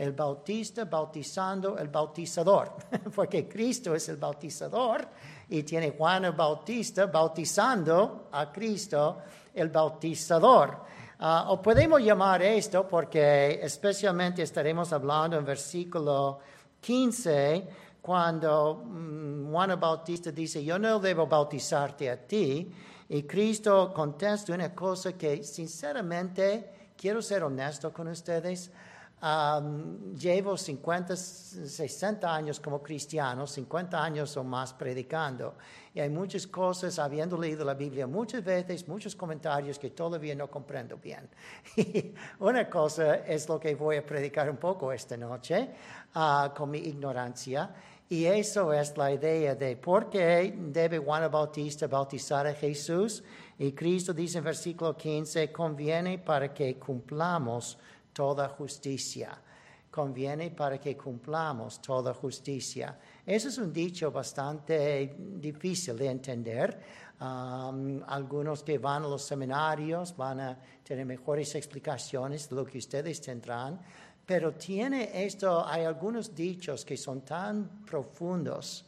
el bautista bautizando el bautizador, porque Cristo es el bautizador y tiene Juan el Bautista bautizando a Cristo el bautizador. Ah, o podemos llamar esto porque especialmente estaremos hablando en versículo 15 cuando mm, Juan el Bautista dice, yo no debo bautizarte a ti. Y Cristo contesta una cosa que sinceramente quiero ser honesto con ustedes. Llevo 50, 60 años como cristiano, 50 años o más predicando. Y hay muchas cosas, habiendo leído la Biblia muchas veces, muchos comentarios que todavía no comprendo bien. una cosa es lo que voy a predicar un poco esta noche ah, con mi ignorancia. Y eso es la idea de por qué debe Juan Bautista bautizar a Jesús. Y Cristo dice en versículo 15, conviene para que cumplamos toda justicia. Conviene para que cumplamos toda justicia. Eso es un dicho bastante difícil de entender. Algunos que van a los seminarios van a tener mejores explicaciones de lo que ustedes tendrán. Pero tiene esto, hay algunos dichos que son tan profundos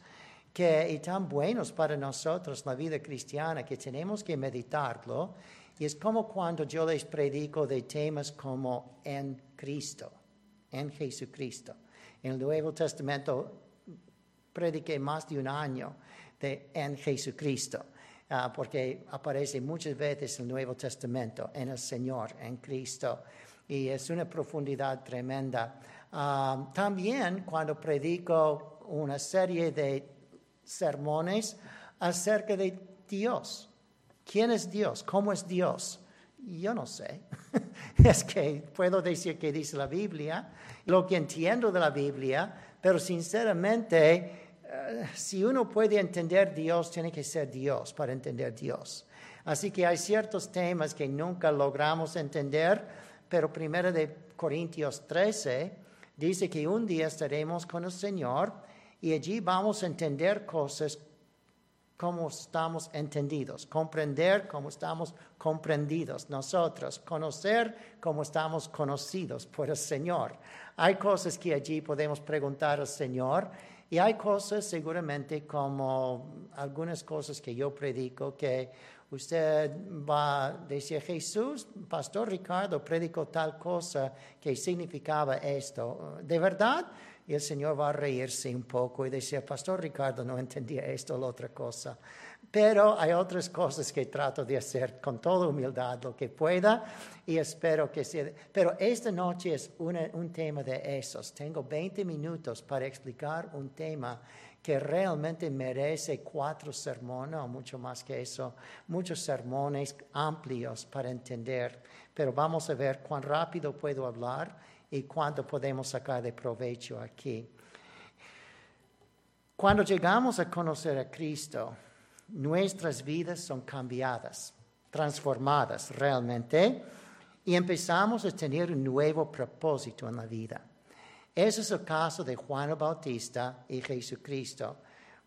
que, y tan buenos para nosotros, la vida cristiana, que tenemos que meditarlo. Y es como cuando yo les predico de temas como en Cristo, en Jesucristo. En el Nuevo Testamento prediqué más de un año de en Jesucristo, ah, porque aparece muchas veces el Nuevo Testamento, en el Señor, en Cristo y es una profundidad tremenda. Ah, también cuando predico una serie de sermones acerca de Dios. ¿Quién es Dios? ¿Cómo es Dios? Yo no sé. es que puedo decir que dice la Biblia, lo que entiendo de la Biblia, pero sinceramente, eh, si uno puede entender Dios, tiene que ser Dios para entender Dios. Así que hay ciertos temas que nunca logramos entender pero primero de Corintios 13 dice que un día estaremos con el Señor y allí vamos a entender cosas como estamos entendidos, comprender cómo estamos comprendidos nosotros, conocer cómo estamos conocidos por el Señor. Hay cosas que allí podemos preguntar al Señor y hay cosas seguramente como algunas cosas que yo predico que usted va a decir, Jesús, Pastor Ricardo predicó tal cosa que significaba esto. ¿De verdad? Y el Señor va a reírse un poco y decir, Pastor Ricardo no entendía esto o la otra cosa. Pero hay otras cosas que trato de hacer con toda humildad lo que pueda y espero que sea. Pero esta noche es un tema de esos. Tengo 20 minutos para explicar un tema que realmente merece cuatro sermones o mucho más que eso, muchos sermones amplios para entender. Pero vamos a ver cuán rápido puedo hablar y cuánto podemos sacar de provecho aquí. Cuando llegamos a conocer a Cristo, nuestras vidas son cambiadas, transformadas realmente, y empezamos a tener un nuevo propósito en la vida. Ese es el caso de Juan Bautista y Jesucristo.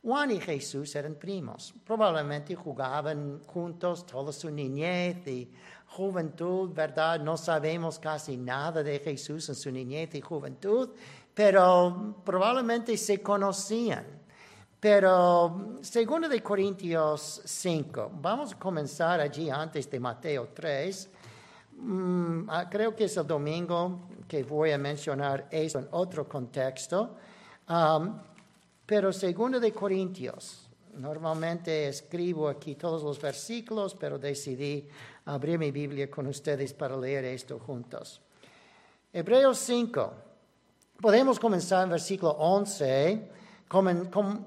Juan y Jesús eran primos. Probablemente jugaban juntos toda su niñez y juventud, ¿verdad? No sabemos casi nada de Jesús en su niñez y juventud, pero probablemente se conocían. Pero segundo de Corintios 5, vamos a comenzar allí antes de Mateo 3. Mm, ah, creo que es el domingo que voy a mencionar eso en otro contexto. Pero segundo de Corintios, normalmente escribo aquí todos los versículos, pero decidí abrir mi Biblia con ustedes para leer esto juntos. Hebreos 5. Podemos comenzar en versículo 11,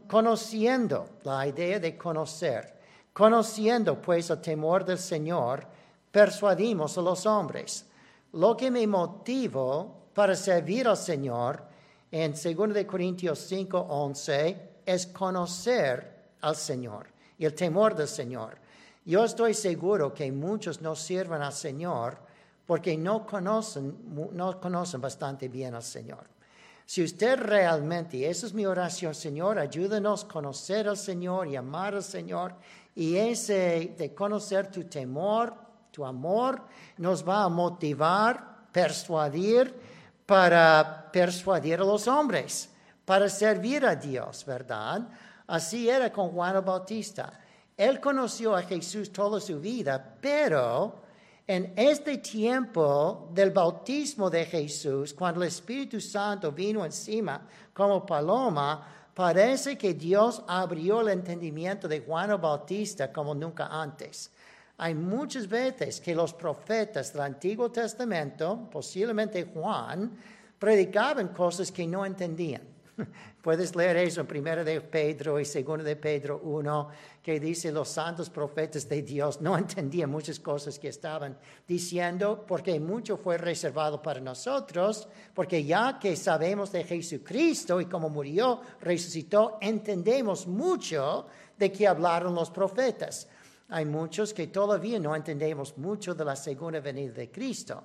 conociendo la idea de conocer. Conociendo pues el temor del Señor, persuadimos a los hombres. Lo que me motivó para servir al Señor en 2 Corintios 5, 11 es conocer al Señor y el temor del Señor. Yo estoy seguro que muchos no sirven al Señor porque no conocen, no conocen bastante bien al Señor. Si usted realmente, y esa es mi oración, Señor, ayúdanos a conocer al Señor y amar al Señor, y ese de conocer tu temor, tu amor nos va a motivar, persuadir para persuadir a los hombres, para servir a Dios, ¿verdad? Así era con Juan Bautista. Él conoció a Jesús toda su vida, pero en este tiempo del bautismo de Jesús, cuando el Espíritu Santo vino encima como paloma, parece que Dios abrió el entendimiento de Juan Bautista como nunca antes. Hay muchas veces que los profetas del Antiguo Testamento, posiblemente Juan, predicaban cosas que no entendían. Puedes leer eso en 1 de Pedro y 2 de Pedro 1, que dice los santos profetas de Dios no entendían muchas cosas que estaban diciendo, porque mucho fue reservado para nosotros, porque ya que sabemos de Jesucristo y cómo murió, resucitó, entendemos mucho de qué hablaron los profetas. Hay muchos que todavía no entendemos mucho de la segunda venida de Cristo.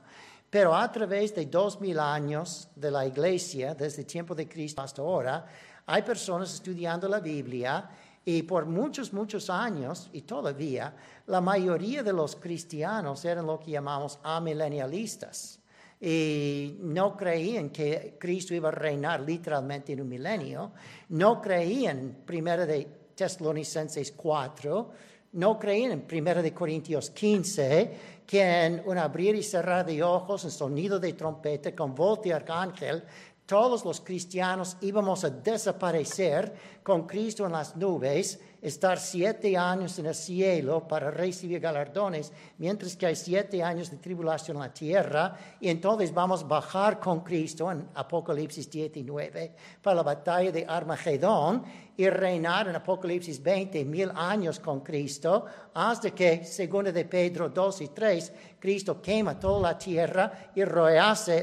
Pero a través de dos mil años de la iglesia, desde el tiempo de Cristo hasta ahora, hay personas estudiando la Biblia y por muchos, muchos años, y todavía, la mayoría de los cristianos eran lo que llamamos amilenialistas. Y no creían que Cristo iba a reinar literalmente en un milenio. No creían, primero de Tesalonicenses 4, no creían en 1 Corintios 15 que en un abrir y cerrar de ojos, en sonido de trompeta, con voz de arcángel, todos los cristianos íbamos a desaparecer con Cristo en las nubes estar siete años en el cielo para recibir galardones, mientras que hay siete años de tribulación en la tierra, y entonces vamos a bajar con Cristo en Apocalipsis 19 para la batalla de Armagedón y reinar en Apocalipsis 20 mil años con Cristo, hasta que, según de Pedro 2 y 3, Cristo quema toda la tierra y lo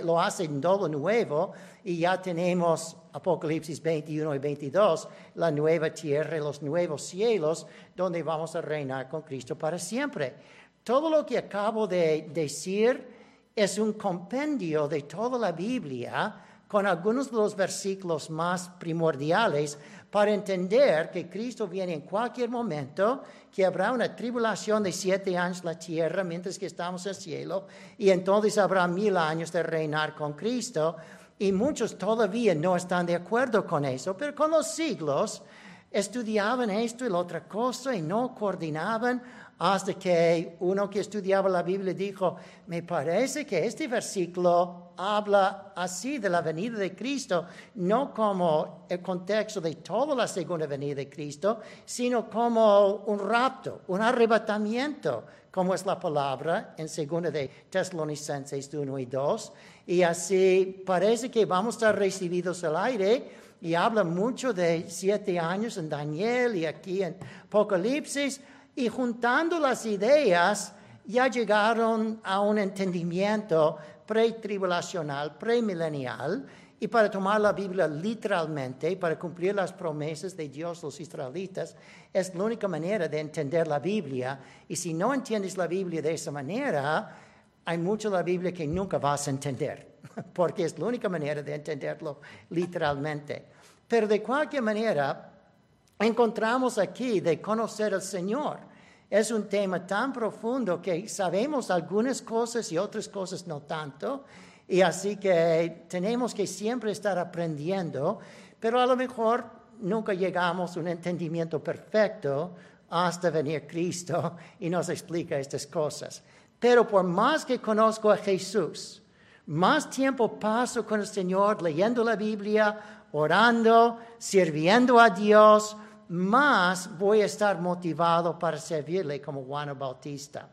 lo hace en todo nuevo, y ya tenemos Apocalipsis 21 y 22, la nueva tierra y los nuevos cielos, donde vamos a reinar con Cristo para siempre. Todo lo que acabo de decir es un compendio de toda la Biblia con algunos de los versículos más primordiales para entender que Cristo viene en cualquier momento, que habrá una tribulación de siete años en la tierra mientras que estamos en el cielo, y entonces habrá mil años de reinar con Cristo. Y muchos todavía no están de acuerdo con eso, pero con los siglos estudiaban esto y la otra cosa y no coordinaban hasta que uno que estudiaba la Biblia dijo, me parece que este versículo habla así de la venida de Cristo, no como el contexto de toda la segunda venida de Cristo, sino como un rapto, un arrebatamiento, como es la palabra en segunda de Tesalonicenses 1 y 2. Y así parece que vamos a estar recibidos al aire y habla mucho de siete años en Daniel y aquí en Apocalipsis. Y juntando las ideas, ya llegaron a un entendimiento pre-tribulacional, premilenial, y para tomar la Biblia literalmente, para cumplir las promesas de Dios los israelitas, es la única manera de entender la Biblia. Y si no entiendes la Biblia de esa manera, hay mucho de la Biblia que nunca vas a entender, porque es la única manera de entenderlo literalmente. Pero de cualquier manera, encontramos aquí de conocer al Señor. Es un tema tan profundo que sabemos algunas cosas y otras cosas no tanto. Y así que tenemos que siempre estar aprendiendo, pero a lo mejor nunca llegamos a un entendimiento perfecto hasta venir Cristo y nos explica estas cosas. Pero por más que conozco a Jesús, más tiempo paso con el Señor leyendo la Biblia, orando, sirviendo a Dios, más voy a estar motivado para servirle como Juan Bautista.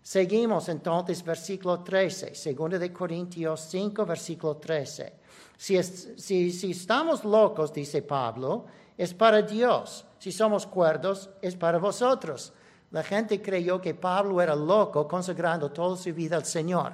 Seguimos entonces versículo 13, 2 de Corintios 5, versículo 13. Si, si, si estamos locos, dice Pablo, es para Dios. Si somos cuerdos, es para vosotros. La gente creyó que Pablo era loco consagrando toda su vida al Señor.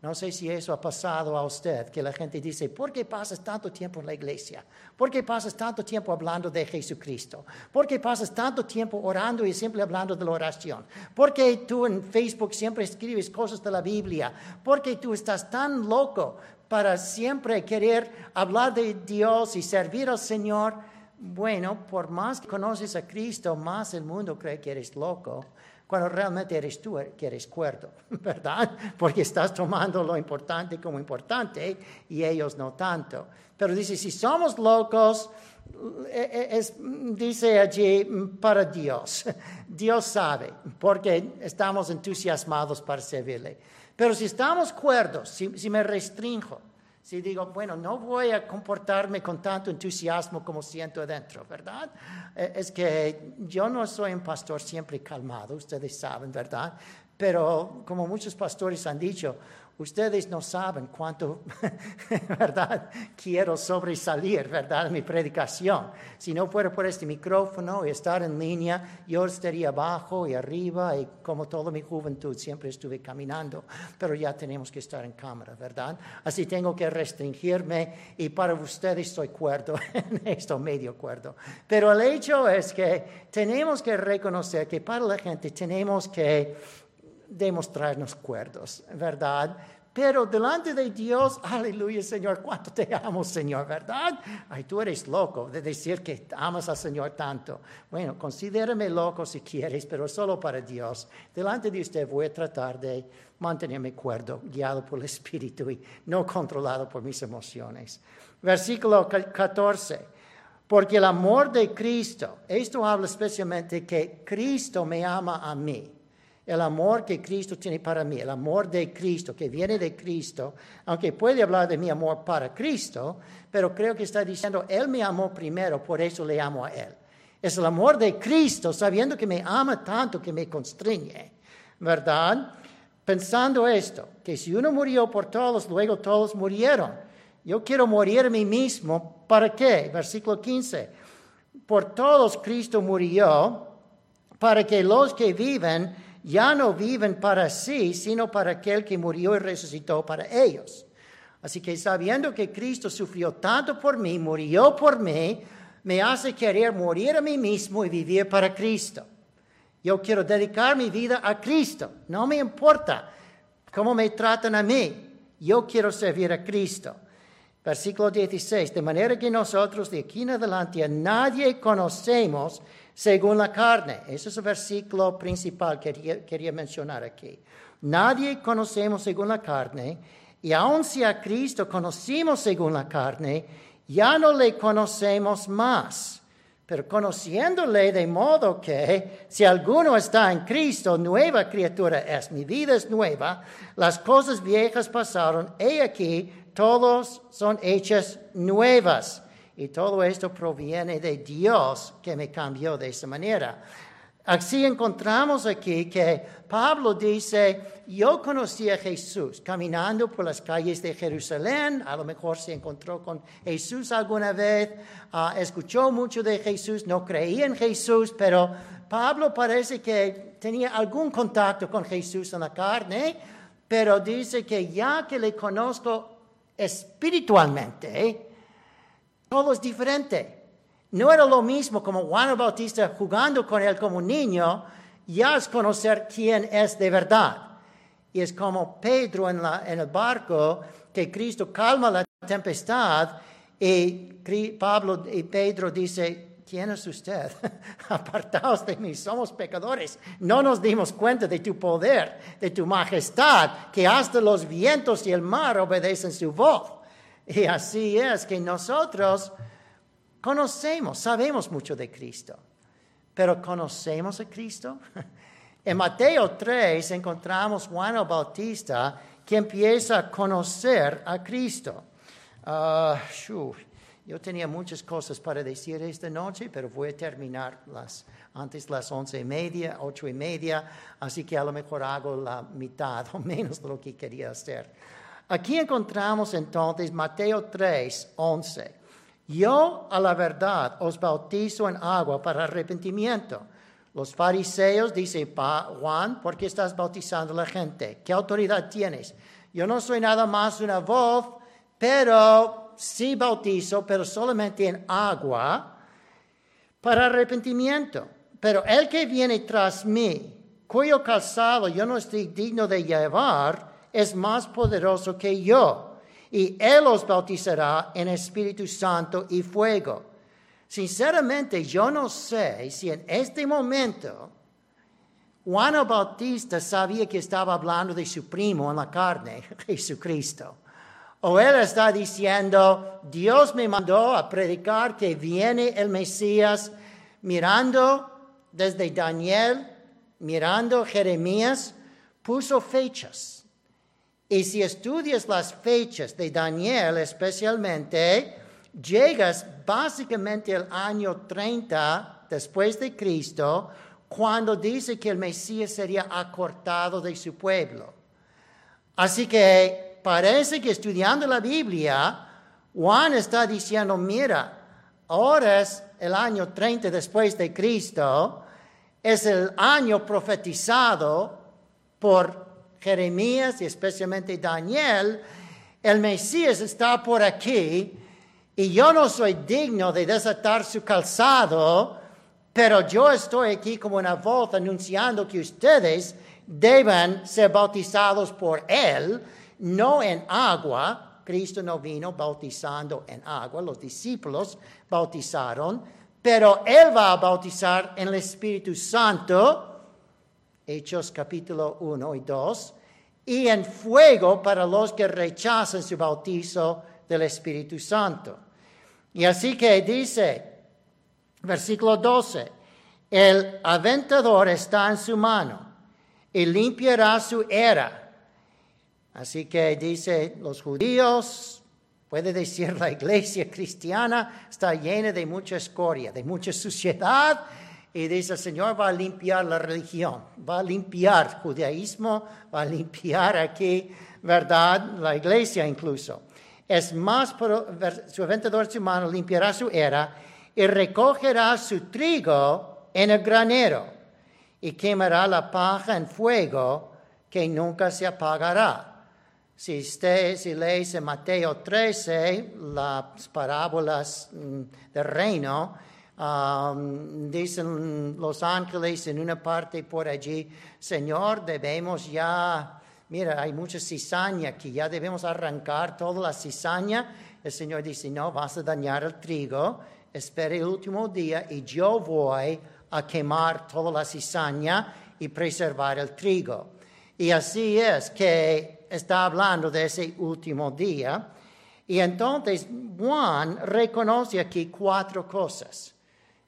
No sé si eso ha pasado a usted, que la gente dice, ¿por qué pasas tanto tiempo en la iglesia? ¿Por qué pasas tanto tiempo hablando de Jesucristo? ¿Por qué pasas tanto tiempo orando y siempre hablando de la oración? ¿Por qué tú en Facebook siempre escribes cosas de la Biblia? ¿Por qué tú estás tan loco para siempre querer hablar de Dios y servir al Señor? Bueno, por más que conoces a Cristo, más el mundo cree que eres loco. cuando realmente eres tú que eres cuerdo, ¿verdad? Porque estás tomando lo importante como importante y ellos no tanto. Pero dice, si somos locos, eh, eh, dice allí para Dios. Dios sabe, porque estamos entusiasmados para servirle. Pero si estamos cuerdos, si, me restringo, si digo, bueno, no voy a comportarme con tanto entusiasmo como siento adentro, ¿verdad? Eh, es que yo no soy un pastor siempre calmado, ustedes saben, ¿verdad? Pero como muchos pastores han dicho, Ustedes no saben cuánto, ¿verdad? Quiero sobresalir, ¿verdad? Mi predicación. Si no fuera por este micrófono y estar en línea, yo estaría abajo y arriba y como toda mi juventud siempre estuve caminando, pero ya tenemos que estar en cámara, ¿verdad? Así tengo que restringirme y para ustedes estoy cuerdo en esto, medio cuerdo. Pero el hecho es que tenemos que reconocer que para la gente tenemos que demostrarnos cuerdos, ¿verdad? Pero delante de Dios, aleluya, Señor, cuánto te amo, Señor, ¿verdad? Ay, tú eres loco de decir que amas al Señor tanto. Bueno, considérame loco si quieres, pero solo para Dios. Delante de usted voy a tratar de mantenerme cuerdo, guiado por el Espíritu y no controlado por mis emociones. Versículo 14. Porque el amor de Cristo, esto habla especialmente que Cristo me ama a mí el amor que Cristo tiene para mí, el amor de Cristo, que viene de Cristo, aunque puede hablar de mi amor para Cristo, pero creo que está diciendo, Él me amó primero, por eso le amo a Él. Es el amor de Cristo, sabiendo que me ama tanto que me constriñe, ¿verdad? Pensando esto, que si uno murió por todos, luego todos murieron. Yo quiero morir a mí mismo, ¿para qué? Versículo 15. Por todos Cristo murió, para que los que viven ya no viven para sí, sino para aquel que murió y resucitó para ellos. Así que sabiendo que Cristo sufrió tanto por mí, murió por mí, me hace querer morir a mí mismo y vivir para Cristo. Yo quiero dedicar mi vida a Cristo. No me importa cómo me tratan a mí. Yo quiero servir a Cristo. Versículo 16. De manera que nosotros de aquí en adelante nadie conocemos según la carne. Ese es el versículo principal que quería, mencionar aquí. Nadie conocemos según la carne, y aun si a Cristo conocimos según la carne, ya no le conocemos más. Pero conociéndole de modo que si alguno está en Cristo, nueva criatura es, mi vida es nueva, las cosas viejas pasaron, he aquí, todos son hechas nuevas. Y todo esto proviene de Dios que me cambió de esa manera. Así encontramos aquí que Pablo dice, yo conocí a Jesús caminando por las calles de Jerusalén, a lo mejor se encontró con Jesús alguna vez, ah, escuchó mucho de Jesús, no creía en Jesús, pero Pablo parece que tenía algún contacto con Jesús en la carne, pero dice que ya que le conozco espiritualmente, todo es diferente. No era lo mismo como Juan Bautista jugando con él como niño, ya es conocer quién es de verdad. Y es como Pedro en, en el barco, que Cristo calma la tempestad y Pablo y Pedro dice, ¿quién es usted? Apartaos de mí, somos pecadores. No nos dimos cuenta de tu poder, de tu majestad, que hasta los vientos y el mar obedecen su voz. Y así es que nosotros conocemos, sabemos mucho de Cristo, pero ¿conocemos a Cristo? En Mateo 3 encontramos Juan el Bautista que empieza a conocer a Cristo. Ah, yo tenía muchas cosas para decir esta noche, pero voy a terminar las, antes las once y media, ocho y media, así que a lo mejor hago la mitad o menos de lo que quería hacer. Aquí encontramos entonces Mateo 3, 11. Yo a la verdad os bautizo en agua para arrepentimiento. Los fariseos, dice Juan, ¿por qué estás bautizando a la gente? ¿Qué autoridad tienes? Yo no soy nada más una voz, pero sí bautizo, pero solamente en agua para arrepentimiento. Pero el que viene tras mí, cuyo calzado yo no estoy digno de llevar, es más poderoso que yo, y Él os bautizará en Espíritu Santo y fuego. Sinceramente, yo no sé si en este momento Juan Bautista sabía que estaba hablando de su primo en la carne, Jesucristo. O él está diciendo, Dios me mandó a predicar que viene el Mesías mirando desde Daniel, mirando Jeremías, puso fechas. Y si estudias las fechas de Daniel especialmente, llegas básicamente al año 30 después de Cristo, cuando dice que el Mesías sería acortado de su pueblo. Así que parece que estudiando la Biblia, Juan está diciendo, mira, ahora es el año 30 después de Cristo, es el año profetizado por Jeremías y especialmente Daniel, el Mesías está por aquí y yo no soy digno de desatar su calzado, pero yo estoy aquí como una voz anunciando que ustedes deben ser bautizados por Él, no en agua. Cristo no vino bautizando en agua, los discípulos bautizaron, pero Él va a bautizar en el Espíritu Santo, Hechos capítulo 1 y 2, y en fuego para los que rechazan su bautizo del Espíritu Santo. Y así que dice, versículo 12, el aventador está en su mano y limpiará su era. Así que dice, los judíos, puede decir la iglesia cristiana, está llena de mucha escoria, de mucha suciedad. Y dice, el Señor va a limpiar la religión, va a limpiar judaísmo, va a limpiar aquí, ¿verdad? La iglesia incluso es más, su aventador su mano limpiará su era y recogerá su trigo en el granero y quemará la paja en fuego que nunca se apagará. Si usted si Mateo 13 las parábolas mm, del reino, um, dicen los ángeles en una parte por allí, Señor, debemos ya mira, hay mucha cizaña que ya debemos arrancar toda la cizaña. El Señor dice, no, vas a dañar el trigo, espere el último día y yo voy a quemar toda la cizaña y preservar el trigo. Y así es que está hablando de ese último día. Y entonces Juan reconoce aquí cuatro cosas.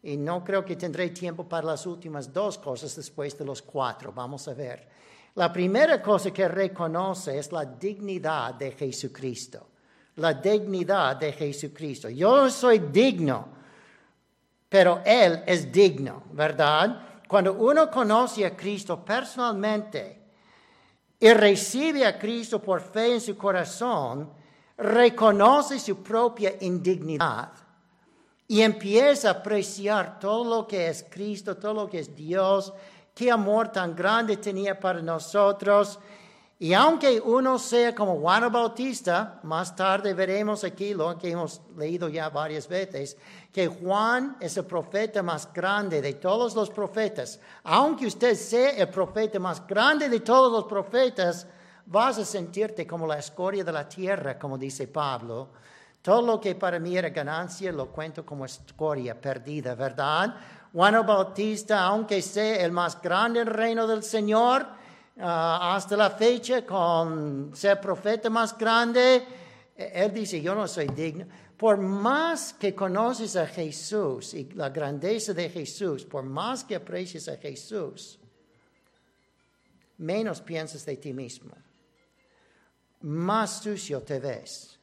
Y no creo que tendré tiempo para las últimas dos cosas después de los cuatro. Vamos a ver. La primera cosa que reconoce es la dignidad de Jesucristo. La dignidad de Jesucristo. Yo soy digno, pero Él es digno, ¿verdad? Cuando uno conoce a Cristo personalmente y recibe a Cristo por fe en su corazón, reconoce su propia indignidad y empieza a apreciar todo lo que es Cristo, todo lo que es Dios, qué amor tan grande tenía para nosotros. Y aunque uno sea como Juan Bautista, más tarde veremos aquí lo que hemos leído ya varias veces, que Juan es el profeta más grande de todos los profetas. Aunque usted sea el profeta más grande de todos los profetas, vas a sentirte como la escoria de la tierra, como dice Pablo. Todo lo que para mí era ganancia lo cuento como escoria perdida, ¿verdad? Juan Bautista, aunque sea el más grande en el reino del Señor, ah, hasta la fecha, con ser profeta más grande, él dice, yo no soy digno. Por más que conoces a Jesús y la grandeza de Jesús, por más que aprecies a Jesús, menos piensas de ti mismo, más sucio te ves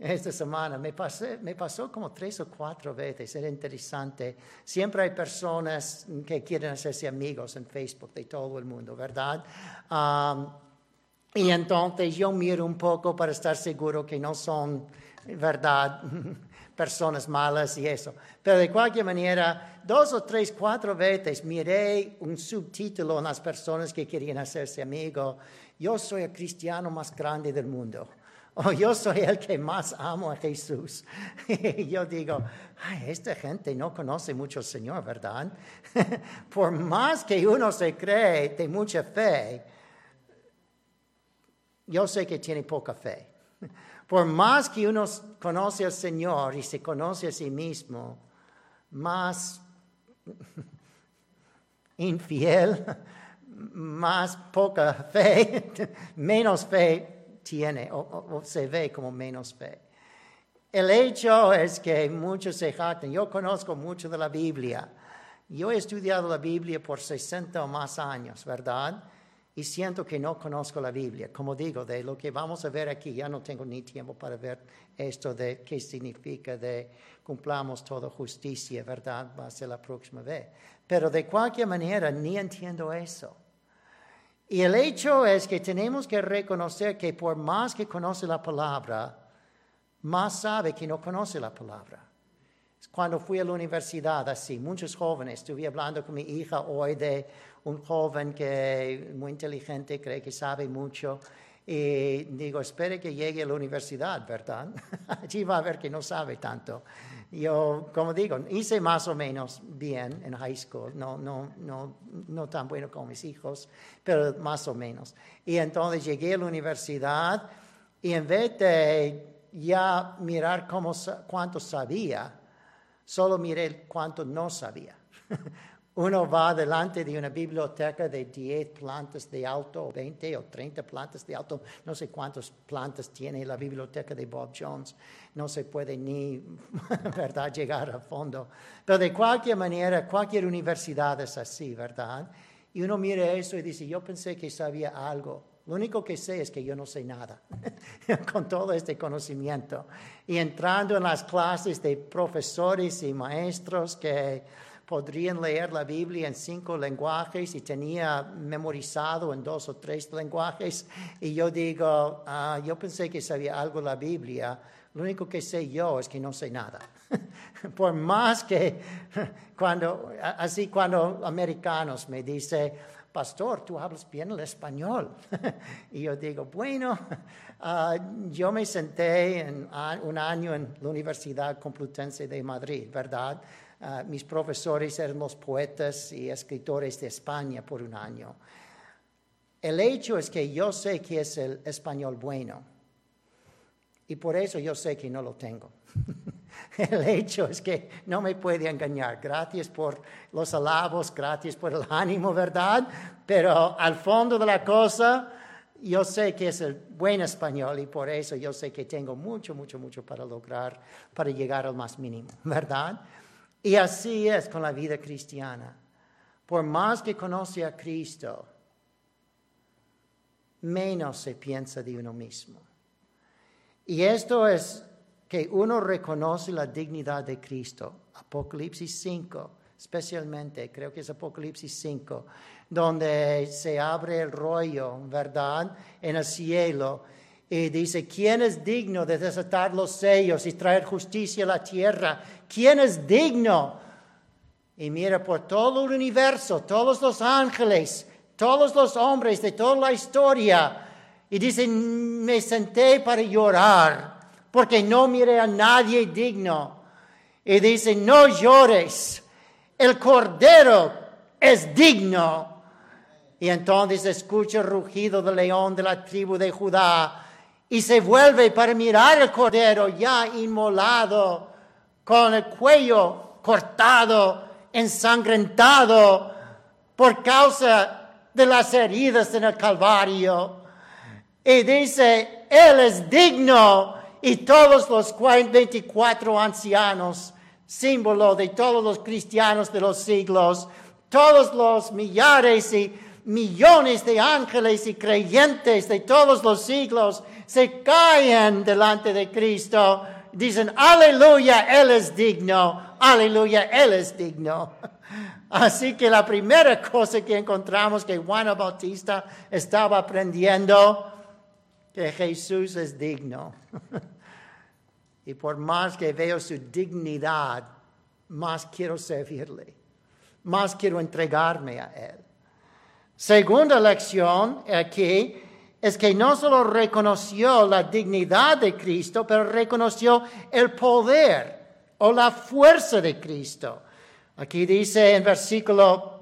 esta semana. Me, pasé, me pasó como tres o cuatro veces, era interesante. Siempre hay personas que quieren hacerse amigos en Facebook de todo el mundo, ¿verdad? Um, y entonces yo miro un poco para estar seguro que no son, ¿verdad? personas malas y eso. Pero de cualquier manera, dos o tres, cuatro veces miré un subtítulo en las personas que querían hacerse amigos. Yo soy el cristiano más grande del mundo. Oh, yo soy el que más amo a Jesús. Y yo digo, esta gente no conoce mucho al Señor, ¿verdad? Por más que uno se cree de mucha fe, yo sé que tiene poca fe. Por más que uno conoce al Señor y se conoce a sí mismo, más infiel, más poca fe, menos fe tiene o, se ve como menos fe. El hecho es que muchos se jactan. Yo conozco mucho de la Biblia. Yo he estudiado la Biblia por 60 o más años, ¿verdad? Y siento que no conozco la Biblia. Como digo, de lo que vamos a ver aquí, ya no tengo ni tiempo para ver esto de qué significa de cumplamos toda justicia, ¿verdad? Va a ser la próxima vez. Pero de cualquier manera, ni entiendo eso. Y el hecho es que tenemos que reconocer que por más que conoce la palabra, más sabe que no conoce la palabra. Cuando fui a la universidad, así, muchos jóvenes, estuve hablando con mi hija hoy de un joven que muy inteligente, cree que sabe mucho, y digo, espere que llegue a la universidad, ¿verdad? Allí va a ver que no sabe tanto. Yo, como digo, hice más o menos bien en high school, no, no, no, no tan bueno como mis hijos, pero más o menos. Y entonces llegué a la universidad y en vez de ya mirar cómo, cuánto sabía, solo miré cuánto no sabía. Uno va delante de una biblioteca de 10 plantas de alto, o 20 o 30 plantas de alto, no sé cuántas plantas tiene la biblioteca de Bob Jones, no se puede ni, ¿verdad?, llegar a fondo. Pero de cualquier manera, cualquier universidad es así, ¿verdad? Y uno mira eso y dice, yo pensé que sabía algo. Lo único que sé es que yo no sé nada con todo este conocimiento. Y entrando en las clases de profesores y maestros que podrían leer la Biblia en cinco lenguajes y tenía memorizado en dos o tres lenguajes. Y yo digo, ah, yo pensé que sabía algo de la Biblia. Lo único que sé yo es que no sé nada. Por más que cuando, así cuando americanos me dicen, pastor, tú hablas bien el español. y yo digo, bueno, ah, yo me senté en, un año en la Universidad Complutense de Madrid, ¿verdad? Mis profesores eran los poetas y escritores de España por un año. El hecho es que yo sé que es el español bueno y por eso yo sé que no lo tengo. el hecho es que no me puede engañar. Gracias por los alabos, gracias por el ánimo, ¿verdad? Pero al fondo de la cosa, yo sé que es el buen español y por eso yo sé que tengo mucho, mucho, mucho para lograr, para llegar al más mínimo, ¿verdad? Y así es con la vida cristiana. Por más que conoce a Cristo, menos se piensa de uno mismo. Y esto es que uno reconoce la dignidad de Cristo. Apocalipsis 5, especialmente, creo que es Apocalipsis 5, donde se abre el rollo, ¿verdad? En el cielo y dice, ¿quién es digno de desatar los sellos y traer justicia a la tierra? ¿Quién es digno? Y mira por todo el universo, todos los ángeles, todos los hombres de toda la historia. Y dice, me senté para llorar porque no miré a nadie digno. Y dice, no llores, el cordero es digno. Y entonces escucha el rugido del león de la tribu de Judá y se vuelve para mirar al cordero ya inmolado, con el cuello cortado, ensangrentado por causa de las heridas en el Calvario. Y dice, Él es digno y todos los 24 ancianos, símbolo de todos los cristianos de los siglos, todos los millares y millones de ángeles y creyentes de todos los siglos se caen delante de Cristo, dicen, aleluya, Él es digno, aleluya, Él es digno. Así que la primera cosa que encontramos que Juan Bautista estaba aprendiendo, que Jesús es digno. Y por más que veo su dignidad, más quiero servirle, más quiero entregarme a Él. Segunda lección aquí es que no solo reconoció la dignidad de Cristo, pero reconoció el poder o la fuerza de Cristo. Aquí dice en versículo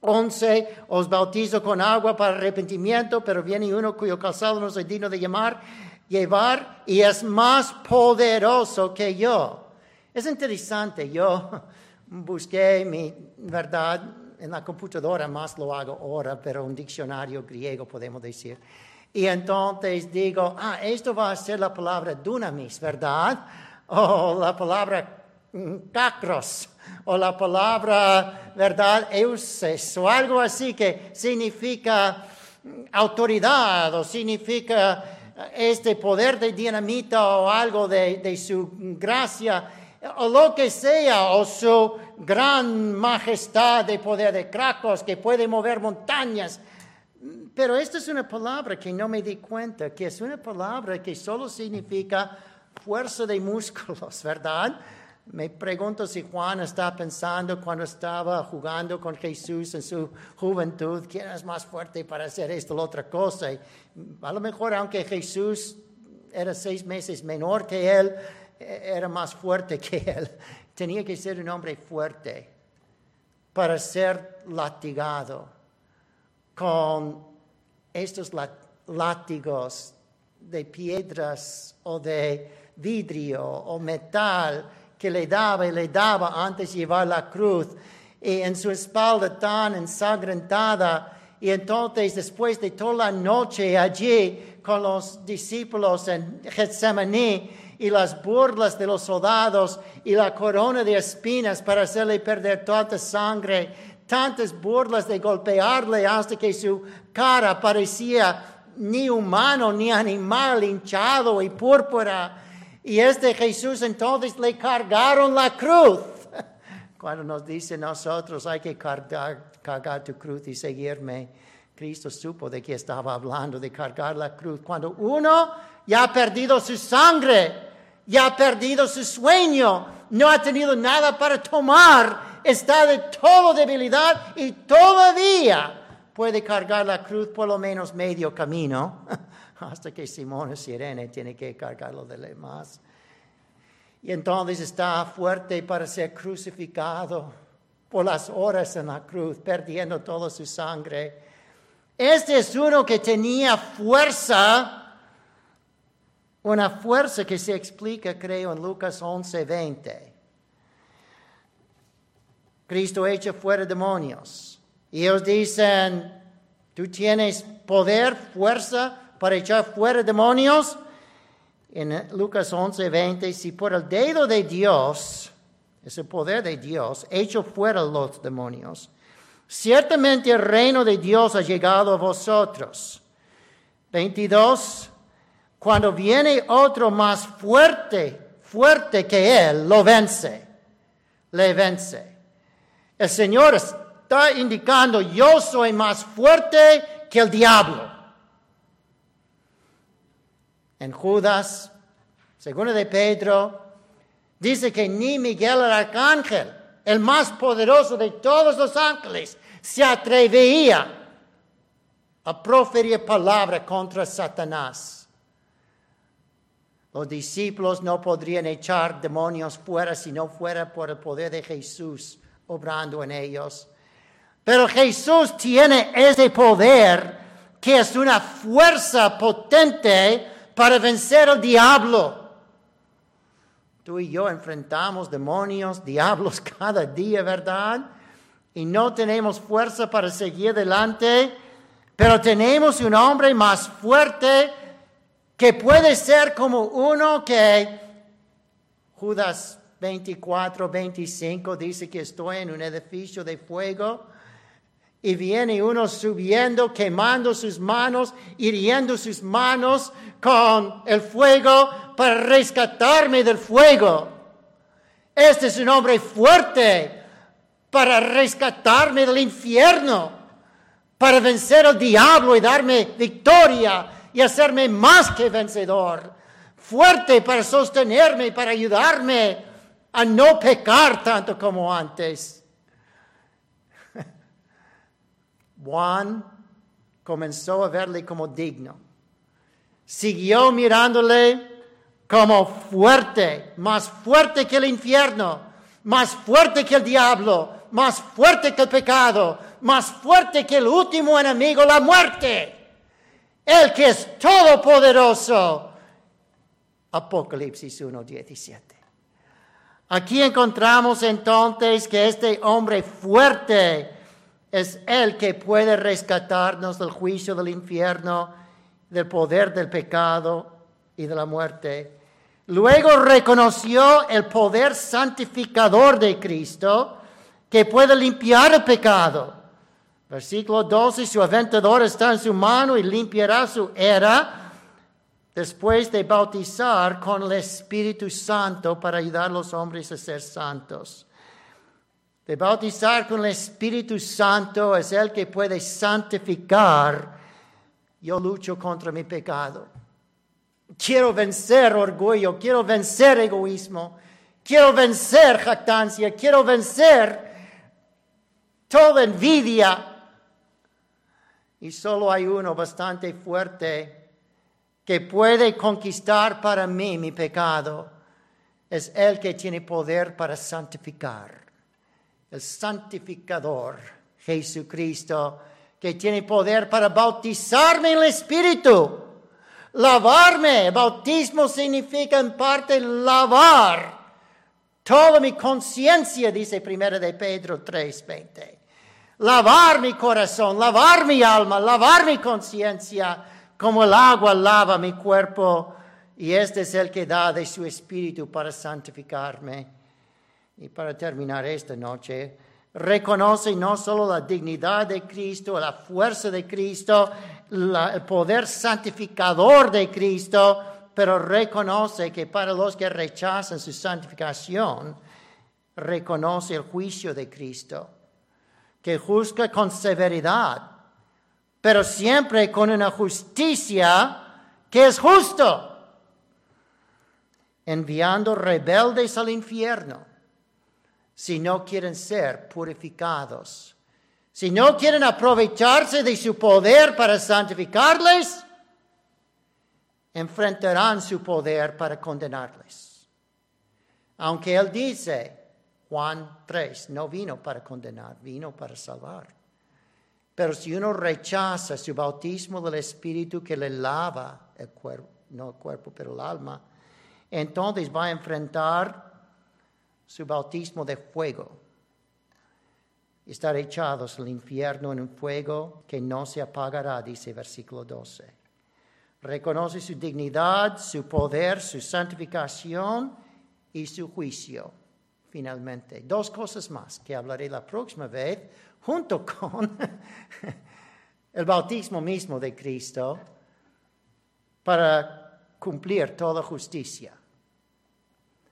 11, os bautizo con agua para arrepentimiento, pero viene uno cuyo calzado no soy digno de llamar, llevar, y es más poderoso que yo. Es interesante, yo busqué mi verdad en la computadora más lo hago ahora, pero un diccionario griego podemos decir. Y entonces digo, ah, esto va a ser la palabra dunamis, ¿verdad? O la palabra cacros, o la palabra, ¿verdad? Euses, o algo así que significa autoridad, o significa este poder de dinamita, o algo de, de su gracia o lo que sea, o su gran majestad de poder de Cracos que puede mover montañas. Pero esta es una palabra que no me di cuenta, que es una palabra que solo significa fuerza de músculos, ¿verdad? Me pregunto si Juan está pensando cuando estaba jugando con Jesús en su juventud, quién es más fuerte para hacer esto o otra cosa. a lo mejor, aunque Jesús era seis meses menor que él, era más fuerte que él. Tenía que ser un hombre fuerte para ser latigado con estos látigos de piedras o de vidrio o metal que le daba y le daba antes llevar la cruz. Y en su espalda tan ensangrentada. Y entonces, después de toda la noche allí con los discípulos en Getsemaní, y las burlas de los soldados y la corona de espinas para hacerle perder toda sangre, tantas burlas de golpearle hasta que su cara parecía ni humano ni animal hinchado y púrpura. Y este Jesús entonces le cargaron la cruz. Cuando nos dice nosotros hay que cargar, cargar tu cruz y seguirme, Cristo supo de qué estaba hablando, de cargar la cruz. Cuando uno ya ha perdido su sangre, ya ha perdido su sueño, no ha tenido nada para tomar, está de toda debilidad y todavía puede cargar la cruz por lo menos medio camino, hasta que Simón Sirene tiene que cargarlo de demás. Y entonces está fuerte para ser crucificado por las horas en la cruz, perdiendo toda su sangre. Este es uno que tenía fuerza una fuerza que se explica, creo, en Lucas 11, 20. Cristo echa fuera demonios. Y ellos dicen, ¿tú tienes poder, fuerza para echar fuera demonios? En Lucas 11, 20, si por el dedo de Dios, ese poder de Dios, echo fuera los demonios, ciertamente el reino de Dios ha llegado a vosotros. 22, cuando viene otro más fuerte, fuerte que él, lo vence, le vence. El Señor está indicando, yo soy más fuerte que el diablo. En Judas, según de Pedro, dice que ni Miguel el arcángel, el más poderoso de todos los ángeles, se atrevía a proferir palabra contra Satanás. Los discípulos no podrían echar demonios fuera si no fuera por el poder de Jesús obrando en ellos. Pero Jesús tiene ese poder que es una fuerza potente para vencer al diablo. Tú y yo enfrentamos demonios, diablos cada día, ¿verdad? Y no tenemos fuerza para seguir adelante, pero tenemos un hombre más fuerte que puede ser como uno que Judas 24, 25 dice que estoy en un edificio de fuego y viene uno subiendo, quemando sus manos, hiriendo sus manos con el fuego para rescatarme del fuego. Este es un hombre fuerte para rescatarme del infierno, para vencer al diablo y darme victoria y hacerme más que vencedor, fuerte para sostenerme para ayudarme a no pecar tanto como antes. Juan comenzó a verle como digno. Siguió mirándole como fuerte, más fuerte que el infierno, más fuerte que el diablo, más fuerte que el pecado, más fuerte que el último enemigo, la muerte el que es todopoderoso. Apocalipsis 1.17. Aquí encontramos entonces que este hombre fuerte Es Él que puede rescatarnos del juicio del infierno, del poder del pecado y de la muerte. Luego reconoció el poder santificador de Cristo que puede limpiar el pecado. Versículo 12, su aventador está en su mano y limpiará su era después de bautizar con el Espíritu Santo para ayudar a los hombres a ser santos. De bautizar con el Espíritu Santo es el que puede santificar. Yo lucho contra mi pecado. Quiero vencer orgullo, quiero vencer egoísmo, quiero vencer jactancia, quiero vencer toda envidia. Y solo hay uno bastante fuerte que puede conquistar para mí mi pecado. Es el que tiene poder para santificar. El santificador, Jesucristo, que tiene poder para bautizarme en el Espíritu lavarme. Bautismo significa en parte lavar toda mi conciencia, dice primero de Pedro 3:20. Lavar mi corazón, lavar mi alma, lavar mi conciencia, como el agua lava mi cuerpo. Y este es el que da de su espíritu para santificarme. Y para terminar esta noche, reconoce no solo la dignidad de Cristo, la fuerza de Cristo, el poder santificador de Cristo, pero reconoce que para los que rechazan su santificación, reconoce el juicio de Cristo, que juzga con severidad, pero siempre con una justicia que es justo, enviando rebeldes al infierno si no quieren ser purificados. Si no quieren aprovecharse de su poder para santificarles, enfrentarán su poder para condenarles. Aunque Él dice, Juan 3, no vino para condenar, vino para salvar. Pero si uno rechaza su bautismo del Espíritu que le lava el cuerpo, no el cuerpo, pero el alma, entonces va a enfrentar su bautismo de fuego. Estar echados al infierno en un fuego que no se apagará, dice versículo 12. Reconoce su dignidad, su poder, su santificación y su juicio. Finalmente, dos cosas más que hablaré la próxima vez junto con el bautismo mismo de Cristo para cumplir toda justicia.